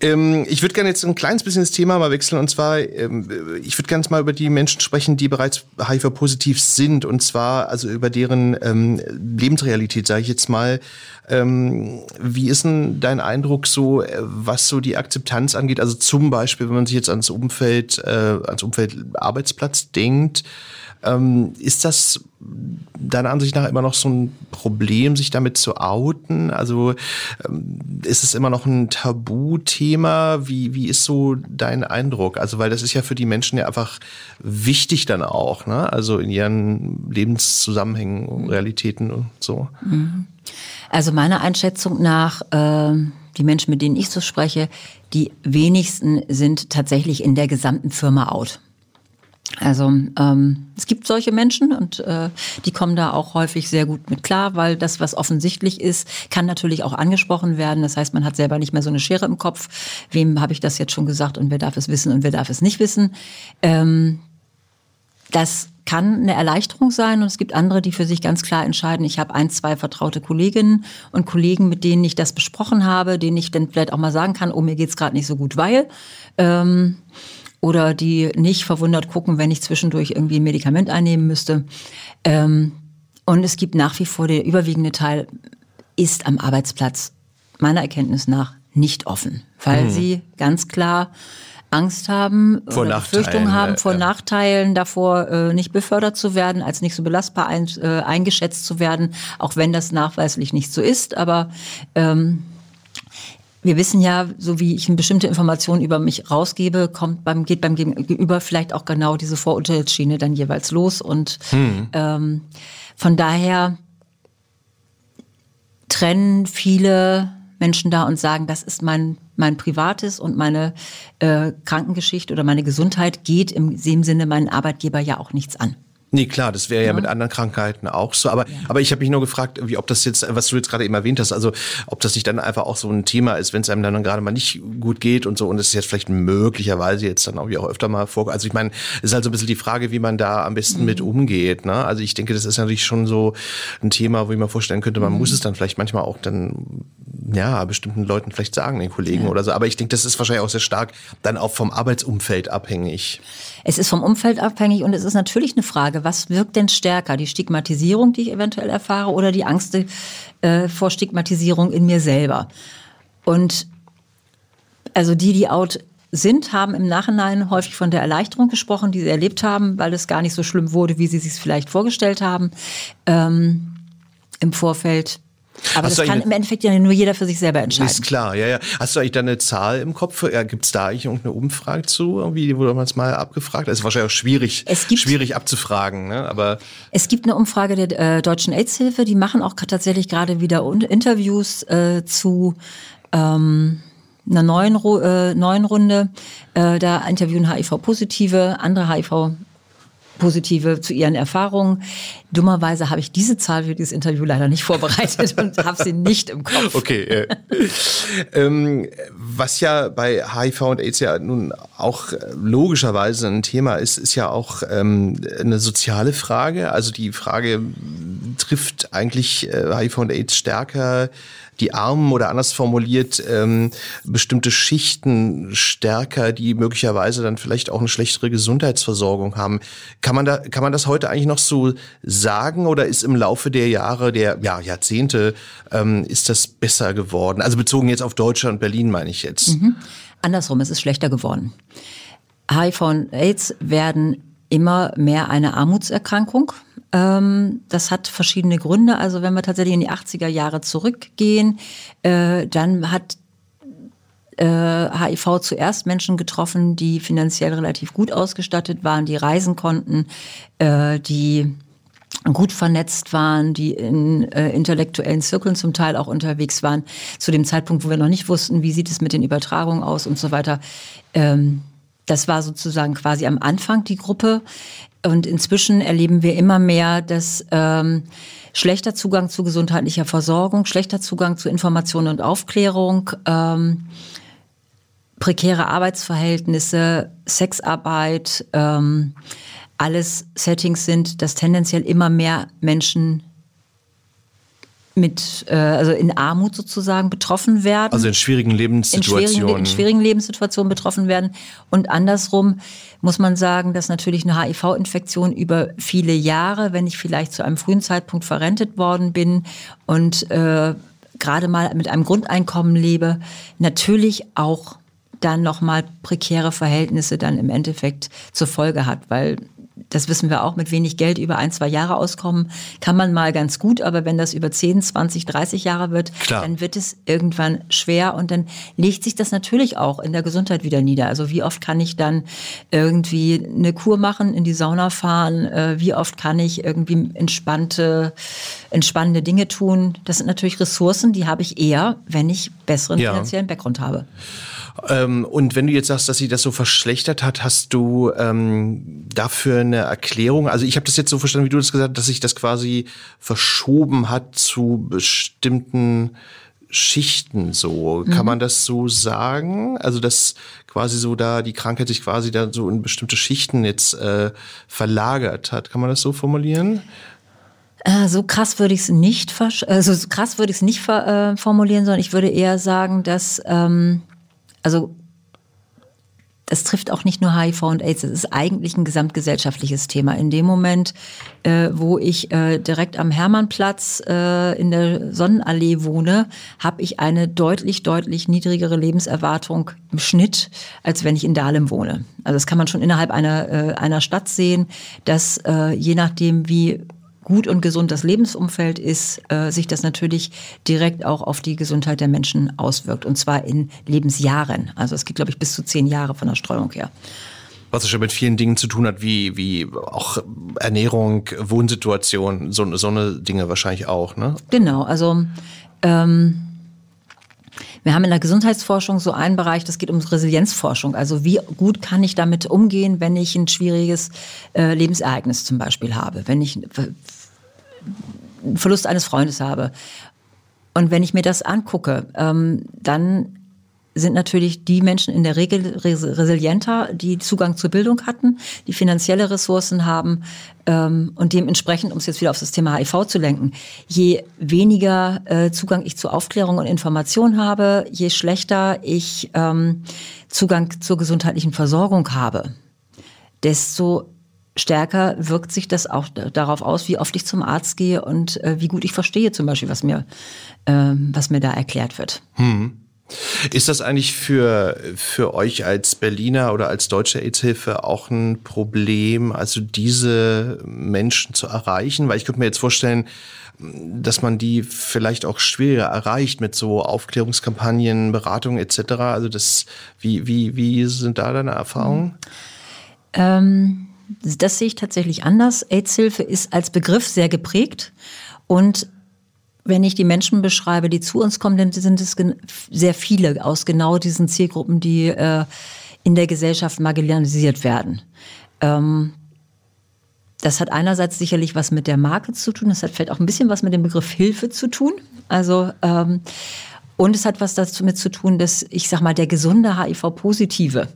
Ähm, ich würde gerne jetzt ein kleines bisschen das Thema mal wechseln und zwar, ähm, ich würde gerne mal über die Menschen sprechen, die bereits HIV-positiv sind und zwar also über deren ähm, Lebensrealität, sage ich jetzt mal. Ähm, wie ist denn dein Eindruck so, äh, was so die Akzeptanz angeht? Also zum Beispiel, wenn man sich jetzt ans Umfeld, äh, ans Umfeld Arbeitsplatz denkt, ähm, ist das deiner Ansicht nach immer noch so ein Problem, sich damit zu outen? Also ähm, ist es immer noch ein Tabuthema? Wie, wie ist so dein Eindruck? Also, weil das ist ja für die Menschen ja einfach wichtig dann auch, ne? Also in ihren Lebenszusammenhängen, Realitäten und so. Mhm. Also meiner Einschätzung nach, äh, die Menschen, mit denen ich so spreche, die wenigsten sind tatsächlich in der gesamten Firma out. Also ähm, es gibt solche Menschen und äh, die kommen da auch häufig sehr gut mit klar, weil das, was offensichtlich ist, kann natürlich auch angesprochen werden. Das heißt, man hat selber nicht mehr so eine Schere im Kopf. Wem habe ich das jetzt schon gesagt und wer darf es wissen und wer darf es nicht wissen? Ähm, das kann eine Erleichterung sein und es gibt andere, die für sich ganz klar entscheiden, ich habe ein, zwei vertraute Kolleginnen und Kollegen, mit denen ich das besprochen habe, denen ich dann vielleicht auch mal sagen kann, oh, mir geht's gerade nicht so gut, weil ähm, oder die nicht verwundert gucken, wenn ich zwischendurch irgendwie ein Medikament einnehmen müsste. Ähm, und es gibt nach wie vor der überwiegende Teil ist am Arbeitsplatz meiner Erkenntnis nach nicht offen, weil hm. sie ganz klar Angst haben vor oder Befürchtungen haben vor ja. Nachteilen, davor äh, nicht befördert zu werden, als nicht so belastbar ein, äh, eingeschätzt zu werden, auch wenn das nachweislich nicht so ist. Aber ähm, wir wissen ja, so wie ich eine bestimmte Information über mich rausgebe, kommt beim, geht beim Gegenüber vielleicht auch genau diese Vorurteilsschiene dann jeweils los. Und hm. ähm, von daher trennen viele Menschen da und sagen, das ist mein, mein Privates und meine äh, Krankengeschichte oder meine Gesundheit geht im dem Sinne meinen Arbeitgeber ja auch nichts an. Nee, klar, das wäre ja. ja. mit anderen Krankheiten auch so. Aber, ja. aber ich habe mich nur gefragt, wie, ob das jetzt, was du jetzt gerade eben erwähnt hast, also ob das nicht dann einfach auch so ein Thema ist, wenn es einem dann gerade mal nicht gut geht und so und es ist jetzt vielleicht möglicherweise jetzt dann auch, wie auch öfter mal vor. Also ich meine, es ist halt so ein bisschen die Frage, wie man da am besten mhm. mit umgeht. Ne? Also ich denke, das ist natürlich schon so ein Thema, wo ich mir vorstellen könnte, man mhm. muss es dann vielleicht manchmal auch dann ja, bestimmten Leuten vielleicht sagen, den Kollegen ja. oder so. Aber ich denke, das ist wahrscheinlich auch sehr stark dann auch vom Arbeitsumfeld abhängig. Es ist vom Umfeld abhängig und es ist natürlich eine Frage, was wirkt denn stärker? Die Stigmatisierung, die ich eventuell erfahre oder die Angst äh, vor Stigmatisierung in mir selber? Und also die, die out sind, haben im Nachhinein häufig von der Erleichterung gesprochen, die sie erlebt haben, weil es gar nicht so schlimm wurde, wie sie sich vielleicht vorgestellt haben ähm, im Vorfeld. Aber Hast das kann im Endeffekt ja nur jeder für sich selber entscheiden. Ist klar, ja, ja. Hast du eigentlich da eine Zahl im Kopf? Ja, Gibt es da eigentlich irgendeine Umfrage zu? Irgendwie wurde man es mal abgefragt? Das ist wahrscheinlich auch schwierig, gibt, schwierig abzufragen. Ne? Aber es gibt eine Umfrage der äh, Deutschen AIDS-Hilfe, die machen auch tatsächlich gerade wieder Interviews äh, zu ähm, einer neuen, äh, neuen Runde. Äh, da interviewen HIV-Positive, andere HIV positive zu ihren Erfahrungen. Dummerweise habe ich diese Zahl für dieses Interview leider nicht vorbereitet und habe sie nicht im Kopf. Okay. Äh, ähm, was ja bei HIV und AIDS ja nun auch logischerweise ein Thema ist, ist ja auch ähm, eine soziale Frage. Also die Frage trifft eigentlich äh, HIV und AIDS stärker die Armen oder anders formuliert ähm, bestimmte Schichten stärker, die möglicherweise dann vielleicht auch eine schlechtere Gesundheitsversorgung haben. Kann man da, kann man das heute eigentlich noch so sagen oder ist im Laufe der Jahre, der ja, Jahrzehnte, ähm, ist das besser geworden? Also bezogen jetzt auf Deutschland und Berlin meine ich jetzt. Mhm. Andersrum, es ist schlechter geworden. HIV und AIDS werden immer mehr eine Armutserkrankung. Ähm, das hat verschiedene Gründe. Also wenn wir tatsächlich in die 80er Jahre zurückgehen, äh, dann hat HIV äh, zuerst Menschen getroffen, die finanziell relativ gut ausgestattet waren, die reisen konnten, äh, die gut vernetzt waren, die in äh, intellektuellen Zirkeln zum Teil auch unterwegs waren, zu dem Zeitpunkt, wo wir noch nicht wussten, wie sieht es mit den Übertragungen aus und so weiter. Ähm, das war sozusagen quasi am Anfang die Gruppe. Und inzwischen erleben wir immer mehr, dass ähm, schlechter Zugang zu gesundheitlicher Versorgung, schlechter Zugang zu Information und Aufklärung, ähm, prekäre Arbeitsverhältnisse, Sexarbeit, ähm, alles Settings sind, dass tendenziell immer mehr Menschen mit, äh, also in Armut sozusagen betroffen werden. Also in schwierigen Lebenssituationen. In schwierigen, in schwierigen Lebenssituationen betroffen werden. Und andersrum muss man sagen, dass natürlich eine HIV-Infektion über viele Jahre, wenn ich vielleicht zu einem frühen Zeitpunkt verrentet worden bin und äh, gerade mal mit einem Grundeinkommen lebe, natürlich auch dann nochmal prekäre Verhältnisse dann im Endeffekt zur Folge hat, weil das wissen wir auch, mit wenig Geld über ein, zwei Jahre auskommen, kann man mal ganz gut, aber wenn das über 10, 20, 30 Jahre wird, Klar. dann wird es irgendwann schwer und dann legt sich das natürlich auch in der Gesundheit wieder nieder. Also wie oft kann ich dann irgendwie eine Kur machen, in die Sauna fahren, äh, wie oft kann ich irgendwie entspannte, entspannende Dinge tun. Das sind natürlich Ressourcen, die habe ich eher, wenn ich besseren ja. finanziellen Background habe. Ähm, und wenn du jetzt sagst, dass sie das so verschlechtert hat, hast du ähm, dafür eine Erklärung? Also ich habe das jetzt so verstanden, wie du das gesagt hast, dass sich das quasi verschoben hat zu bestimmten Schichten so. Mhm. Kann man das so sagen? Also dass quasi so da die Krankheit sich quasi da so in bestimmte Schichten jetzt äh, verlagert hat. Kann man das so formulieren? Äh, so krass würde ich es nicht, also so krass würde ich es nicht äh, formulieren, sondern ich würde eher sagen, dass ähm, also das trifft auch nicht nur HIV und AIDS, es ist eigentlich ein gesamtgesellschaftliches Thema. In dem Moment, äh, wo ich äh, direkt am Hermannplatz äh, in der Sonnenallee wohne, habe ich eine deutlich, deutlich niedrigere Lebenserwartung im Schnitt, als wenn ich in Dahlem wohne. Also das kann man schon innerhalb einer, äh, einer Stadt sehen, dass äh, je nachdem, wie gut und gesund das Lebensumfeld ist, äh, sich das natürlich direkt auch auf die Gesundheit der Menschen auswirkt. Und zwar in Lebensjahren. Also es geht, glaube ich, bis zu zehn Jahre von der Streuung her. Was schon mit vielen Dingen zu tun hat, wie, wie auch Ernährung, Wohnsituation, so, so eine Dinge wahrscheinlich auch, ne? Genau, also ähm, wir haben in der Gesundheitsforschung so einen Bereich, das geht um Resilienzforschung. Also wie gut kann ich damit umgehen, wenn ich ein schwieriges äh, Lebensereignis zum Beispiel habe, wenn ich einen Verlust eines Freundes habe. Und wenn ich mir das angucke, ähm, dann sind natürlich die Menschen in der Regel resilienter, die Zugang zur Bildung hatten, die finanzielle Ressourcen haben ähm, und dementsprechend, um es jetzt wieder auf das Thema HIV zu lenken, je weniger äh, Zugang ich zu Aufklärung und Information habe, je schlechter ich ähm, Zugang zur gesundheitlichen Versorgung habe, desto stärker wirkt sich das auch darauf aus, wie oft ich zum Arzt gehe und äh, wie gut ich verstehe zum Beispiel, was mir, äh, was mir da erklärt wird. Hm. Ist das eigentlich für, für euch als Berliner oder als deutsche AIDS-Hilfe auch ein Problem, also diese Menschen zu erreichen? Weil ich könnte mir jetzt vorstellen, dass man die vielleicht auch schwerer erreicht mit so Aufklärungskampagnen, Beratungen etc. Also das, wie, wie, wie sind da deine Erfahrungen? Ähm, das sehe ich tatsächlich anders. AIDS-Hilfe ist als Begriff sehr geprägt und wenn ich die Menschen beschreibe, die zu uns kommen, dann sind es sehr viele aus genau diesen Zielgruppen, die äh, in der Gesellschaft marginalisiert werden. Ähm, das hat einerseits sicherlich was mit der Marke zu tun, das hat vielleicht auch ein bisschen was mit dem Begriff Hilfe zu tun. Also ähm, und es hat was damit zu tun, dass ich sag mal, der gesunde HIV-Positive,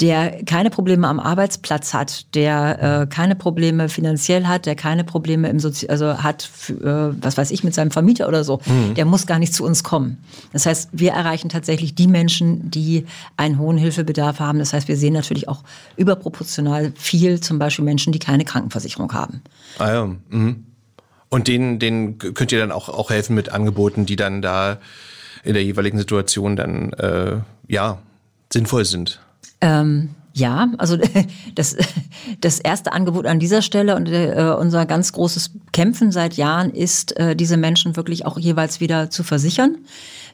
der keine Probleme am Arbeitsplatz hat, der äh, keine Probleme finanziell hat, der keine Probleme im Sozi also hat, für, äh, was weiß ich, mit seinem Vermieter oder so, mhm. der muss gar nicht zu uns kommen. Das heißt, wir erreichen tatsächlich die Menschen, die einen hohen Hilfebedarf haben. Das heißt, wir sehen natürlich auch überproportional viel, zum Beispiel Menschen, die keine Krankenversicherung haben. Ah ja. Mhm. Und denen, denen könnt ihr dann auch, auch helfen mit Angeboten, die dann da in der jeweiligen Situation dann äh, ja sinnvoll sind. Ähm, ja, also das, das erste Angebot an dieser Stelle und äh, unser ganz großes Kämpfen seit Jahren ist, äh, diese Menschen wirklich auch jeweils wieder zu versichern.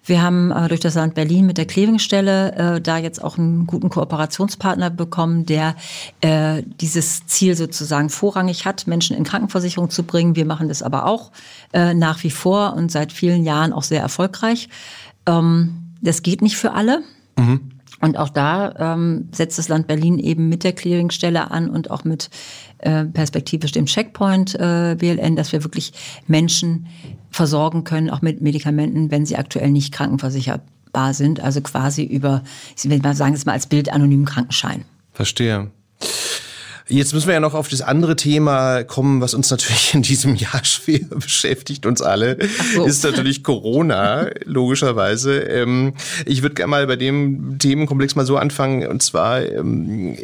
Wir haben äh, durch das Land Berlin mit der Klevingstelle äh, da jetzt auch einen guten Kooperationspartner bekommen, der äh, dieses Ziel sozusagen vorrangig hat, Menschen in Krankenversicherung zu bringen. Wir machen das aber auch äh, nach wie vor und seit vielen Jahren auch sehr erfolgreich. Ähm, das geht nicht für alle. Mhm. Und auch da ähm, setzt das Land Berlin eben mit der Clearingstelle an und auch mit äh, perspektivisch dem Checkpoint äh, BLN, dass wir wirklich Menschen versorgen können, auch mit Medikamenten, wenn sie aktuell nicht krankenversicherbar sind. Also quasi über, will mal sagen, es mal als Bild anonymen Krankenschein. Verstehe. Jetzt müssen wir ja noch auf das andere Thema kommen, was uns natürlich in diesem Jahr schwer beschäftigt, uns alle, so. ist natürlich Corona, logischerweise. Ähm, ich würde gerne mal bei dem Themenkomplex mal so anfangen, und zwar, ähm,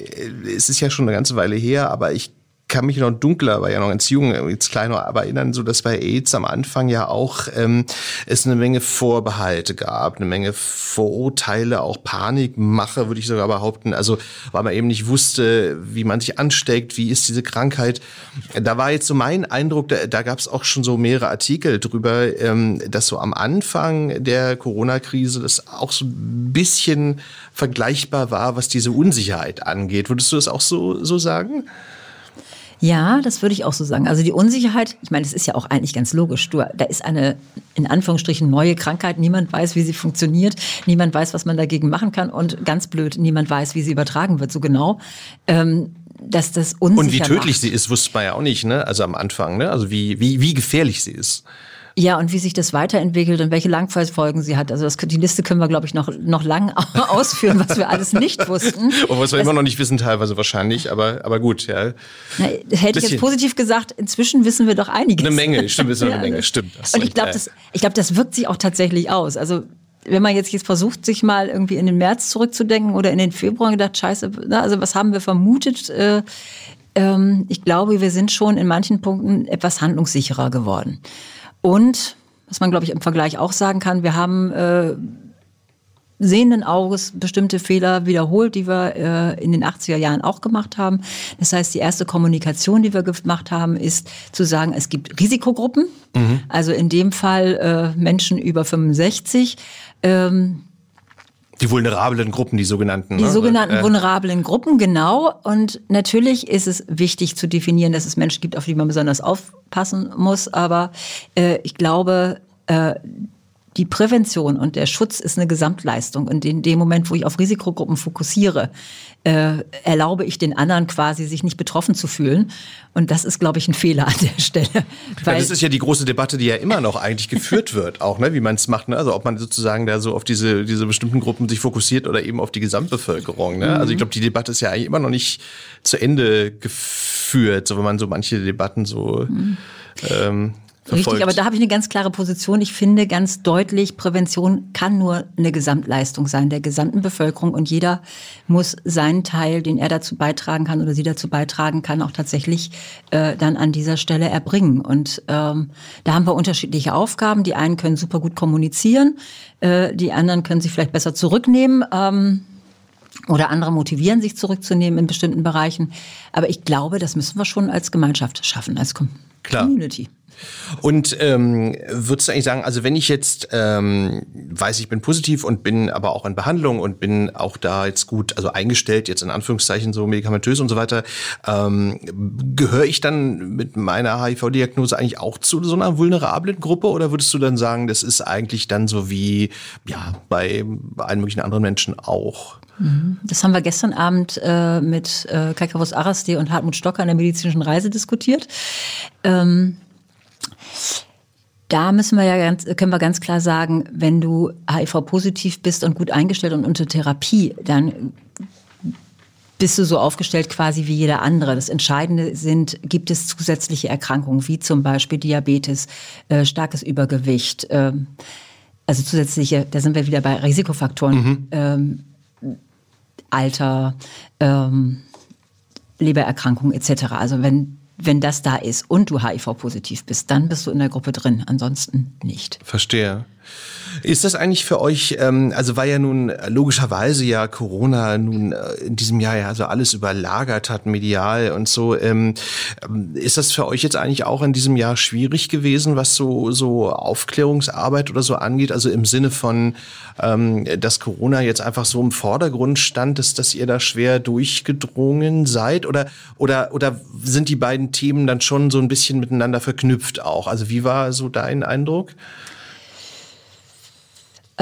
es ist ja schon eine ganze Weile her, aber ich kann mich noch dunkler, war ja noch ganz jung, jetzt kleiner, aber erinnern, so dass bei AIDS am Anfang ja auch ähm, es eine Menge Vorbehalte gab, eine Menge Vorurteile, auch Panikmache, würde ich sogar behaupten. Also weil man eben nicht wusste, wie man sich ansteckt, wie ist diese Krankheit. Da war jetzt so mein Eindruck, da, da gab es auch schon so mehrere Artikel drüber, ähm, dass so am Anfang der Corona-Krise das auch so ein bisschen vergleichbar war, was diese Unsicherheit angeht. Würdest du das auch so, so sagen? Ja, das würde ich auch so sagen. Also die Unsicherheit, ich meine, das ist ja auch eigentlich ganz logisch. Du, da ist eine in Anführungsstrichen neue Krankheit. Niemand weiß, wie sie funktioniert. Niemand weiß, was man dagegen machen kann. Und ganz blöd, niemand weiß, wie sie übertragen wird. So genau. Ähm, dass das unsicher Und wie tödlich macht. sie ist, wusste man ja auch nicht, ne? Also am Anfang, ne? Also wie, wie, wie gefährlich sie ist. Ja, und wie sich das weiterentwickelt und welche Langzeitfolgen sie hat. Also das, die Liste können wir, glaube ich, noch, noch lang ausführen, was wir alles nicht wussten. Und was wir immer noch nicht wissen, teilweise wahrscheinlich, aber, aber gut, ja. Na, hätte ich jetzt positiv gesagt, inzwischen wissen wir doch einiges. Eine Menge, stimmt, wissen wir eine Menge, stimmt. Und ich glaube, das, ich glaube, das wirkt sich auch tatsächlich aus. Also wenn man jetzt, jetzt versucht, sich mal irgendwie in den März zurückzudenken oder in den Februar und gedacht, scheiße, na, also was haben wir vermutet? Äh, ähm, ich glaube, wir sind schon in manchen Punkten etwas handlungssicherer geworden. Und, was man, glaube ich, im Vergleich auch sagen kann, wir haben äh, sehenden Auges bestimmte Fehler wiederholt, die wir äh, in den 80er Jahren auch gemacht haben. Das heißt, die erste Kommunikation, die wir gemacht haben, ist zu sagen, es gibt Risikogruppen. Mhm. Also in dem Fall äh, Menschen über 65. Ähm, die vulnerablen Gruppen, die sogenannten. Die ne? sogenannten äh. vulnerablen Gruppen, genau. Und natürlich ist es wichtig zu definieren, dass es Menschen gibt, auf die man besonders aufpassen muss. Aber äh, ich glaube, äh, die Prävention und der Schutz ist eine Gesamtleistung. Und in dem Moment, wo ich auf Risikogruppen fokussiere, äh, erlaube ich den anderen quasi, sich nicht betroffen zu fühlen. Und das ist, glaube ich, ein Fehler an der Stelle. Weil ja, das ist ja die große Debatte, die ja immer noch eigentlich geführt wird, auch, ne, wie man es macht. Ne? Also ob man sozusagen da so auf diese, diese bestimmten Gruppen sich fokussiert oder eben auf die Gesamtbevölkerung. Ne? Mhm. Also ich glaube, die Debatte ist ja eigentlich immer noch nicht zu Ende geführt, so wenn man so manche Debatten so mhm. ähm, verfolgt. Richtig, aber da habe ich eine ganz klare Position. Ich finde ganz deutlich, Prävention kann nur eine Gesamtleistung sein der gesamten Bevölkerung und jeder muss seinen Teil, den er dazu beitragen kann oder sie dazu beitragen kann, auch tatsächlich äh, dann an dieser Stelle erbringen. Und ähm, da haben wir unterschiedliche Aufgaben. Die einen können super gut kommunizieren, äh, die anderen können sich vielleicht besser zurücknehmen. Ähm, oder andere motivieren, sich zurückzunehmen in bestimmten Bereichen. Aber ich glaube, das müssen wir schon als Gemeinschaft schaffen, als Com Klar. Community. Und ähm, würdest du eigentlich sagen, also wenn ich jetzt ähm, weiß, ich bin positiv und bin aber auch in Behandlung und bin auch da jetzt gut, also eingestellt, jetzt in Anführungszeichen so medikamentös und so weiter, ähm, gehöre ich dann mit meiner HIV-Diagnose eigentlich auch zu so einer vulnerablen Gruppe oder würdest du dann sagen, das ist eigentlich dann so wie ja bei allen möglichen anderen Menschen auch? Mhm. Das haben wir gestern Abend äh, mit äh, Kaikavos Arasti und Hartmut Stocker an der medizinischen Reise diskutiert. Ähm, da müssen wir ja ganz, können wir ganz klar sagen, wenn du HIV-positiv bist und gut eingestellt und unter Therapie, dann bist du so aufgestellt quasi wie jeder andere. Das Entscheidende sind, gibt es zusätzliche Erkrankungen, wie zum Beispiel Diabetes, äh, starkes Übergewicht, äh, also zusätzliche, da sind wir wieder bei Risikofaktoren, mhm. ähm, Alter, ähm, Lebererkrankungen etc. Also wenn wenn das da ist und du HIV-positiv bist, dann bist du in der Gruppe drin. Ansonsten nicht. Verstehe. Ist das eigentlich für euch, ähm, also weil ja nun logischerweise ja Corona nun äh, in diesem Jahr ja so alles überlagert hat, medial und so, ähm, ähm, ist das für euch jetzt eigentlich auch in diesem Jahr schwierig gewesen, was so, so Aufklärungsarbeit oder so angeht? Also im Sinne von, ähm, dass Corona jetzt einfach so im Vordergrund stand, ist, dass ihr da schwer durchgedrungen seid? Oder, oder, oder sind die beiden Themen dann schon so ein bisschen miteinander verknüpft auch? Also wie war so dein Eindruck?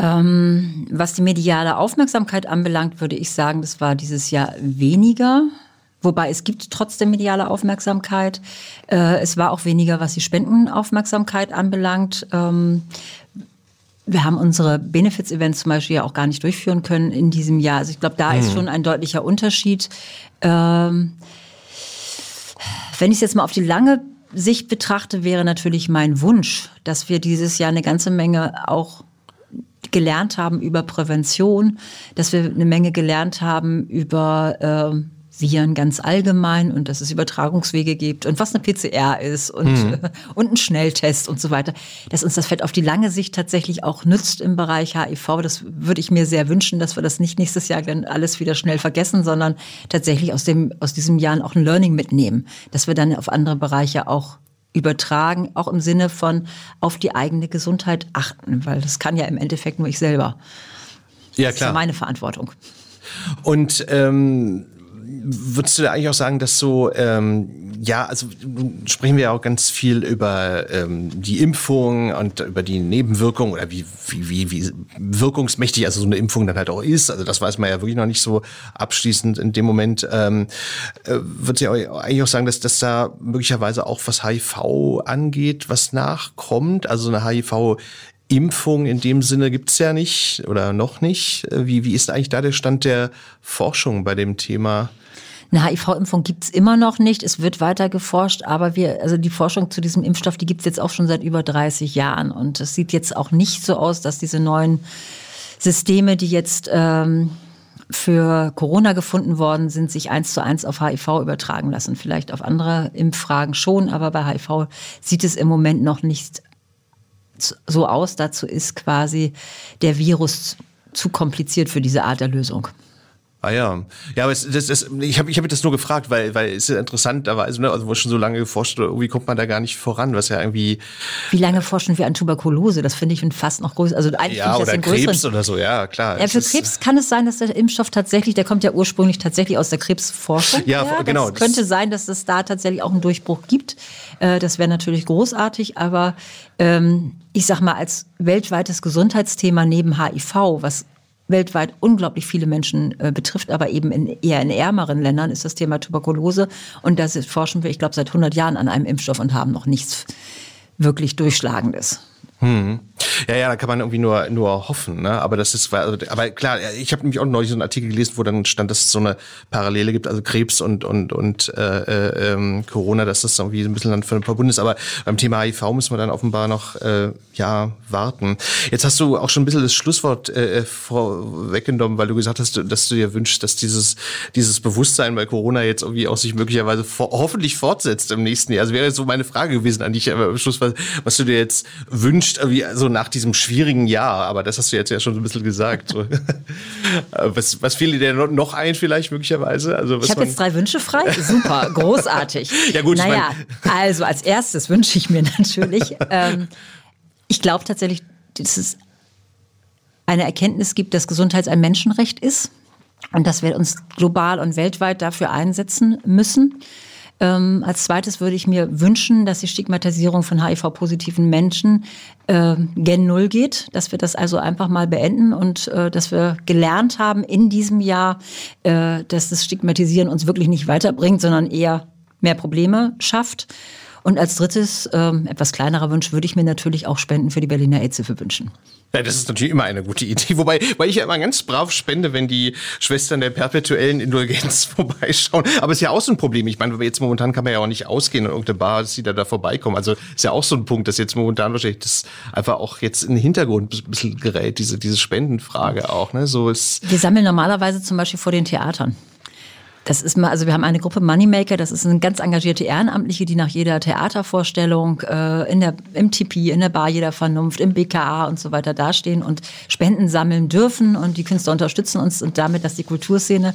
Ähm, was die mediale Aufmerksamkeit anbelangt, würde ich sagen, das war dieses Jahr weniger. Wobei es gibt trotzdem mediale Aufmerksamkeit. Äh, es war auch weniger, was die Spendenaufmerksamkeit anbelangt. Ähm, wir haben unsere Benefits-Events zum Beispiel ja auch gar nicht durchführen können in diesem Jahr. Also ich glaube, da hm. ist schon ein deutlicher Unterschied. Ähm, wenn ich es jetzt mal auf die lange Sicht betrachte, wäre natürlich mein Wunsch, dass wir dieses Jahr eine ganze Menge auch gelernt haben über Prävention, dass wir eine Menge gelernt haben über äh, Viren ganz allgemein und dass es Übertragungswege gibt und was eine PCR ist und, mhm. und ein Schnelltest und so weiter. Dass uns das Fett auf die lange Sicht tatsächlich auch nützt im Bereich HIV. Das würde ich mir sehr wünschen, dass wir das nicht nächstes Jahr dann alles wieder schnell vergessen, sondern tatsächlich aus, dem, aus diesem Jahr auch ein Learning mitnehmen. Dass wir dann auf andere Bereiche auch übertragen, auch im Sinne von auf die eigene Gesundheit achten, weil das kann ja im Endeffekt nur ich selber. Ja, klar. Das ist ja meine Verantwortung. Und ähm, würdest du eigentlich auch sagen, dass so, ähm, ja, also sprechen wir ja auch ganz viel über ähm, die Impfung und über die Nebenwirkungen oder wie, wie, wie, wie wirkungsmächtig also so eine Impfung dann halt auch ist. Also das weiß man ja wirklich noch nicht so abschließend in dem Moment. Ähm, äh, würdest du ja eigentlich auch sagen, dass das da möglicherweise auch was HIV angeht, was nachkommt? Also eine HIV Impfung in dem Sinne gibt's ja nicht oder noch nicht. Wie, wie ist eigentlich da der Stand der Forschung bei dem Thema? Eine HIV-Impfung gibt's immer noch nicht. Es wird weiter geforscht, aber wir, also die Forschung zu diesem Impfstoff, die gibt's jetzt auch schon seit über 30 Jahren. Und es sieht jetzt auch nicht so aus, dass diese neuen Systeme, die jetzt ähm, für Corona gefunden worden sind, sich eins zu eins auf HIV übertragen lassen. Vielleicht auf andere Impffragen schon, aber bei HIV sieht es im Moment noch nicht so aus. Dazu ist quasi der Virus zu kompliziert für diese Art der Lösung. Ah ja, ja, aber es, das, das, ich habe ich hab das nur gefragt, weil weil es ist interessanterweise, ne, also wo schon so lange geforscht wird, irgendwie kommt man da gar nicht voran, was ja irgendwie. Wie lange forschen wir an Tuberkulose? Das finde ich fast noch größer. Also eigentlich ja, oder den Krebs größeren. oder so, ja klar. Ja, für Krebs kann es sein, dass der Impfstoff tatsächlich, der kommt ja ursprünglich tatsächlich aus der Krebsforschung. Ja, ja genau. Es könnte sein, dass es da tatsächlich auch einen Durchbruch gibt. Äh, das wäre natürlich großartig, aber ähm, ich sag mal als weltweites Gesundheitsthema neben HIV, was weltweit unglaublich viele Menschen äh, betrifft, aber eben in, eher in ärmeren Ländern ist das Thema Tuberkulose. Und da forschen wir, ich glaube, seit 100 Jahren an einem Impfstoff und haben noch nichts wirklich Durchschlagendes. Hm. Ja, ja, da kann man irgendwie nur nur hoffen, ne? Aber das ist, also, aber klar, ich habe nämlich auch neulich so einen Artikel gelesen, wo dann stand, dass es so eine Parallele gibt, also Krebs und und und äh, äh, ähm, Corona, dass das irgendwie ein bisschen dann verbunden ist. Aber beim Thema HIV müssen wir dann offenbar noch äh, ja warten. Jetzt hast du auch schon ein bisschen das Schlusswort äh, vorweggenommen, weil du gesagt hast, dass du dir wünschst, dass dieses dieses Bewusstsein bei Corona jetzt irgendwie auch sich möglicherweise vor, hoffentlich fortsetzt im nächsten Jahr. Also wäre jetzt so meine Frage gewesen an dich am Schluss, was, was du dir jetzt wünschst, irgendwie so nach diesem schwierigen Jahr, aber das hast du jetzt ja schon so ein bisschen gesagt. So. was, was fiel dir denn noch ein vielleicht möglicherweise? Also, ich habe jetzt drei Wünsche frei. Super, großartig. ja gut. Naja, ich mein also als erstes wünsche ich mir natürlich, ähm, ich glaube tatsächlich, dass es eine Erkenntnis gibt, dass Gesundheit ein Menschenrecht ist und dass wir uns global und weltweit dafür einsetzen müssen. Ähm, als zweites würde ich mir wünschen, dass die Stigmatisierung von HIV-positiven Menschen äh, gen Null geht, dass wir das also einfach mal beenden und äh, dass wir gelernt haben in diesem Jahr, äh, dass das Stigmatisieren uns wirklich nicht weiterbringt, sondern eher mehr Probleme schafft. Und als drittes, ähm, etwas kleinerer Wunsch, würde ich mir natürlich auch Spenden für die Berliner AIDS-Hilfe wünschen. Ja, das ist natürlich immer eine gute Idee. Wobei, weil ich ja immer ganz brav spende, wenn die Schwestern der perpetuellen Indulgenz vorbeischauen. Aber ist ja auch so ein Problem. Ich meine, jetzt momentan kann man ja auch nicht ausgehen in irgendeine Bar, dass sie da, da vorbeikommen. Also ist ja auch so ein Punkt, dass jetzt momentan wahrscheinlich das einfach auch jetzt in den Hintergrund ein bisschen gerät, diese, diese Spendenfrage auch. Ne? So ist Wir sammeln normalerweise zum Beispiel vor den Theatern. Das ist mal, also wir haben eine Gruppe Moneymaker, das ist eine ganz engagierte Ehrenamtliche, die nach jeder Theatervorstellung äh, in der, im Tipi, in der Bar jeder Vernunft, im BKA und so weiter dastehen und Spenden sammeln dürfen und die Künstler unterstützen uns und damit, dass die Kulturszene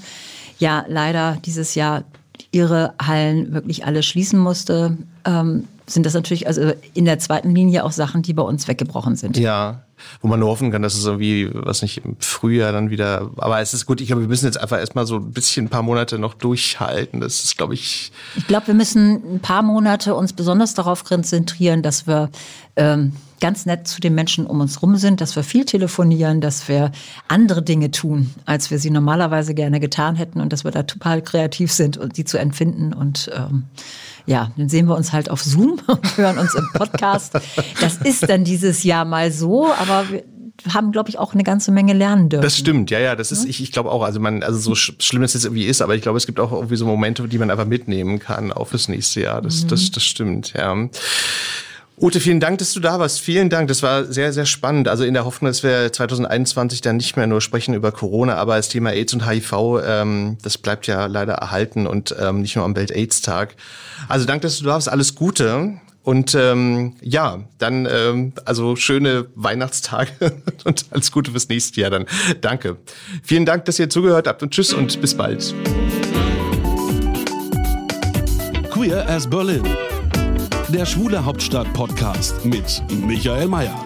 ja leider dieses Jahr ihre Hallen wirklich alle schließen musste, ähm, sind das natürlich also in der zweiten Linie auch Sachen, die bei uns weggebrochen sind. Ja, wo man nur hoffen kann, dass es irgendwie, was nicht, im Frühjahr dann wieder, aber es ist gut, ich glaube, wir müssen jetzt einfach erstmal so ein bisschen ein paar Monate noch durchhalten. Das ist, glaube ich. Ich glaube, wir müssen ein paar Monate uns besonders darauf konzentrieren, dass wir ähm, ganz nett zu den Menschen um uns rum sind, dass wir viel telefonieren, dass wir andere Dinge tun, als wir sie normalerweise gerne getan hätten und dass wir da total kreativ sind und die zu empfinden und ähm, ja, dann sehen wir uns halt auf Zoom und hören uns im Podcast. Das ist dann dieses Jahr mal so, aber wir haben, glaube ich, auch eine ganze Menge lernen dürfen. Das stimmt, ja, ja, das ist, ich, ich glaube auch, also man, also so schlimm es jetzt irgendwie ist, aber ich glaube, es gibt auch irgendwie so Momente, die man einfach mitnehmen kann, auch fürs nächste Jahr. Das, mhm. das, das stimmt, ja. Ute, vielen Dank, dass du da warst. Vielen Dank. Das war sehr, sehr spannend. Also in der Hoffnung, dass wir 2021 dann nicht mehr nur sprechen über Corona, aber das Thema AIDS und HIV, ähm, das bleibt ja leider erhalten und ähm, nicht nur am Welt-AIDS-Tag. Also danke, dass du da warst. Alles Gute. Und ähm, ja, dann ähm, also schöne Weihnachtstage und alles Gute fürs nächste Jahr dann. Danke. Vielen Dank, dass ihr zugehört habt und tschüss und bis bald. Queer as Berlin der Schwule Hauptstadt Podcast mit Michael Mayer.